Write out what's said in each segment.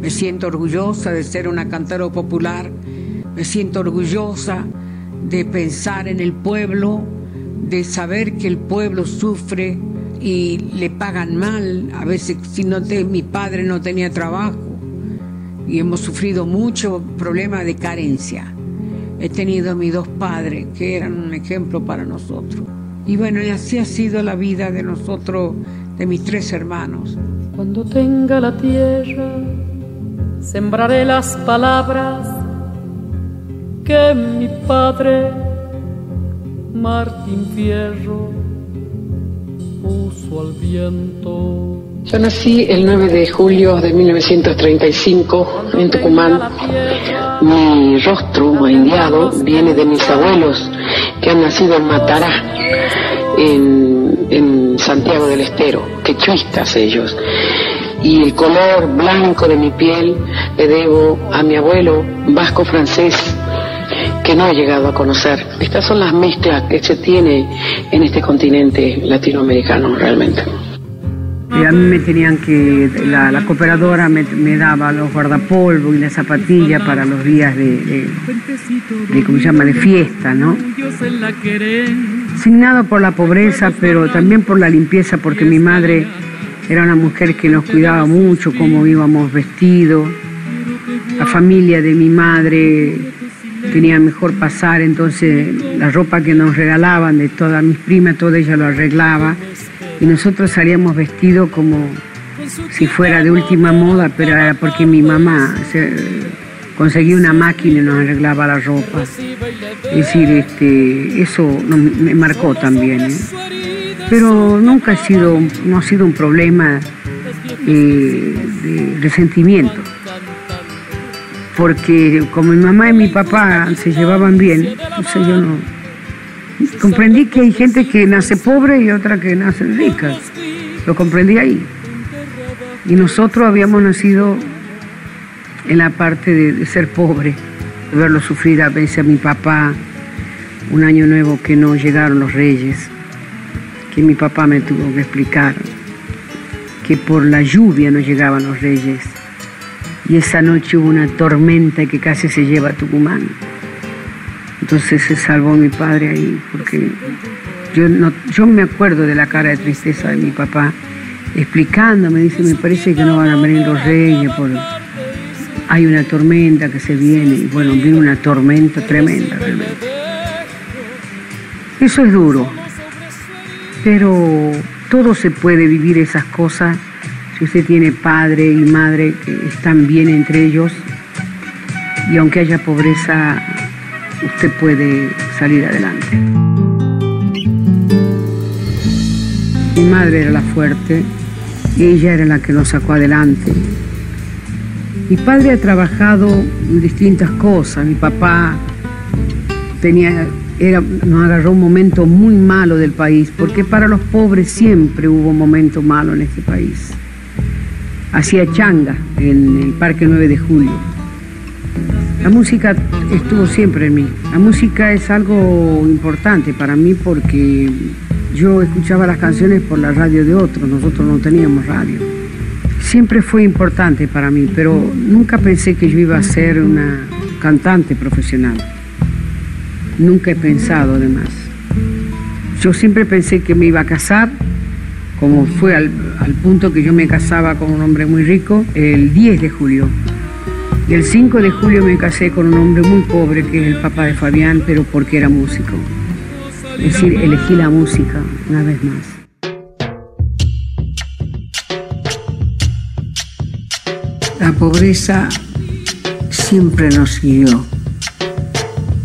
Me siento orgullosa de ser una cantera popular, me siento orgullosa de pensar en el pueblo, de saber que el pueblo sufre y le pagan mal. A veces si no te, mi padre no tenía trabajo y hemos sufrido mucho problema de carencia. He tenido a mis dos padres que eran un ejemplo para nosotros. Y bueno, así ha sido la vida de nosotros, de mis tres hermanos. Cuando tenga la tierra, sembraré las palabras que mi padre, Martín Fierro, puso al viento. Yo nací el 9 de julio de 1935 en Tucumán. Mi rostro indiado viene de mis abuelos que han nacido en Matará, en, en Santiago del Estero, quechuistas ellos. Y el color blanco de mi piel le debo a mi abuelo vasco francés que no he llegado a conocer. Estas son las mezclas que se tiene en este continente latinoamericano realmente. Y a mí me tenían que, la, cooperadora me, daba los guardapolvo y la zapatilla para los días de, ¿cómo se llama?, de fiesta, ¿no? Signado por la pobreza, pero también por la limpieza, porque mi madre era una mujer que nos cuidaba mucho, cómo íbamos vestidos. La familia de mi madre tenía mejor pasar, entonces la ropa que nos regalaban de todas mis primas, toda ella lo arreglaba y nosotros salíamos vestidos como si fuera de última moda, pero era porque mi mamá se, conseguía una máquina y nos arreglaba la ropa. Es decir, este, eso no, me marcó también. ¿eh? Pero nunca ha sido, no ha sido un problema eh, de resentimiento. Porque como mi mamá y mi papá se llevaban bien, entonces yo no, comprendí que hay gente que nace pobre y otra que nace rica. Lo comprendí ahí. Y nosotros habíamos nacido en la parte de, ser pobre, de verlo sufrir a veces a mi papá, un año nuevo que no llegaron los reyes, que mi papá me tuvo que explicar, que por la lluvia no llegaban los reyes. Y esa noche hubo una tormenta que casi se lleva a Tucumán. Entonces se salvó mi padre ahí, porque yo, no, yo me acuerdo de la cara de tristeza de mi papá, explicándome, dice, me parece que no van a venir los reyes, por... hay una tormenta que se viene, y bueno, vino una tormenta tremenda realmente. Eso es duro, pero todo se puede vivir esas cosas si usted tiene padre y madre que están bien entre ellos, y aunque haya pobreza, usted puede salir adelante. Mi madre era la fuerte ella era la que nos sacó adelante. Mi padre ha trabajado en distintas cosas. Mi papá tenía, era, nos agarró un momento muy malo del país, porque para los pobres siempre hubo un momento malo en este país. Hacía changa en el Parque 9 de Julio la música estuvo siempre en mí. La música es algo importante para mí porque yo escuchaba las canciones por la radio de otros, nosotros no teníamos radio. Siempre fue importante para mí, pero nunca pensé que yo iba a ser una cantante profesional. Nunca he pensado además. Yo siempre pensé que me iba a casar, como fue al, punto que yo me casaba con un hombre muy rico, el 10 de julio. Y el 5 de julio me casé con un hombre muy pobre, que es el papá de Fabián, pero porque era músico. Es decir, elegí la música una vez más. La pobreza siempre nos guió,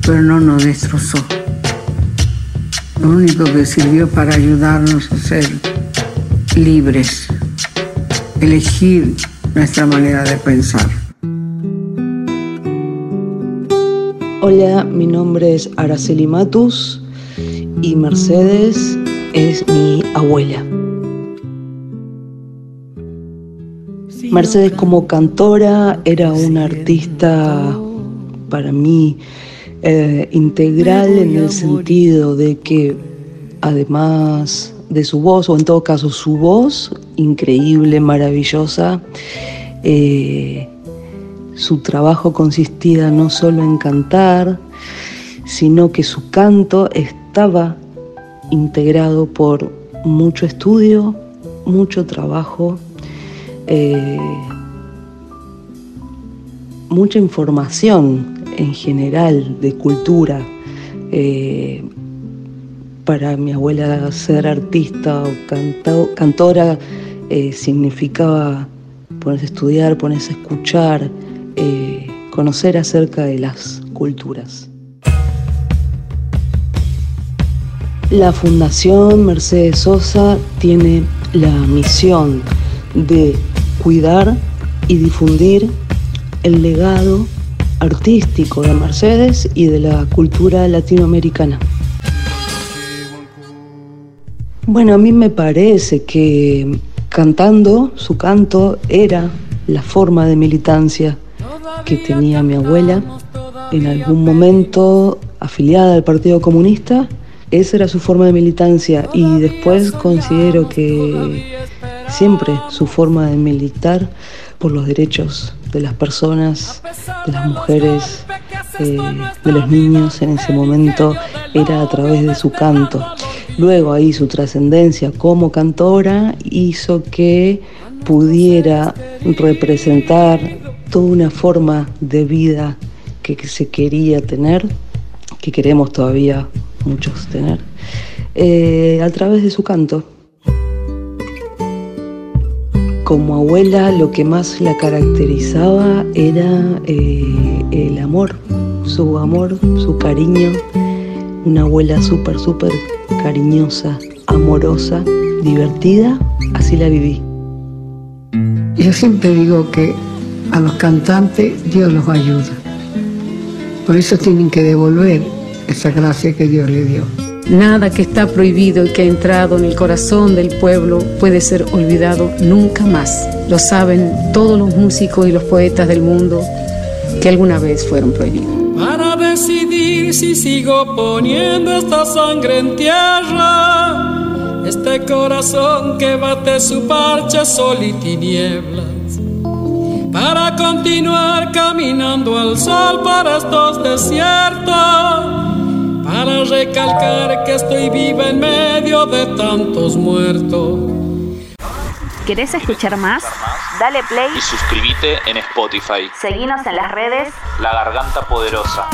pero no nos destrozó. Lo único que sirvió para ayudarnos a ser libres, elegir nuestra manera de pensar. Hola, mi nombre es Araceli Matus y Mercedes es mi abuela. Mercedes como cantora era una artista para mí eh, integral en el sentido de que además de su voz, o en todo caso su voz, increíble, maravillosa, eh, su trabajo consistía no solo en cantar, sino que su canto estaba integrado por mucho estudio, mucho trabajo, eh, mucha información en general de cultura. Eh, para mi abuela ser artista o cantora eh, significaba ponerse a estudiar, ponerse a escuchar, conocer acerca de las culturas. La Fundación Mercedes Sosa tiene la misión de cuidar y difundir el legado artístico de Mercedes y de la cultura latinoamericana. Bueno, a mí me parece que cantando, su canto era la forma de militancia que tenía mi abuela, en algún momento afiliada al Partido Comunista esa era su forma de militancia y después considero que siempre su forma de militar por los derechos de las personas, de las mujeres, eh, de los niños en ese momento era a través de su canto. Luego ahí su trascendencia como cantora hizo que pudiera representar toda una forma de vida que se quería tener, que queremos todavía muchos tener, eh, a través de su canto. Como abuela lo que más la caracterizaba era eh, el amor, su amor, su cariño, una abuela súper, súper cariñosa, amorosa, divertida, así la viví. Yo siempre digo que a los cantantes Dios los ayuda. Por eso tienen que devolver esa gracia que Dios le dio. Nada que está prohibido y que ha entrado en el corazón del pueblo puede ser olvidado nunca más. Lo saben todos los músicos y los poetas del mundo que alguna vez fueron prohibidos. Para decidir si sigo poniendo esta sangre en tierra, este corazón que bate su parche sol y tinieblas. Para continuar caminando al sol para estos desiertos para recalcar que estoy viva en medio de tantos muertos. ¿Querés escuchar más? Dale play y suscríbete en Spotify. Seguinos en las redes La Garganta Poderosa.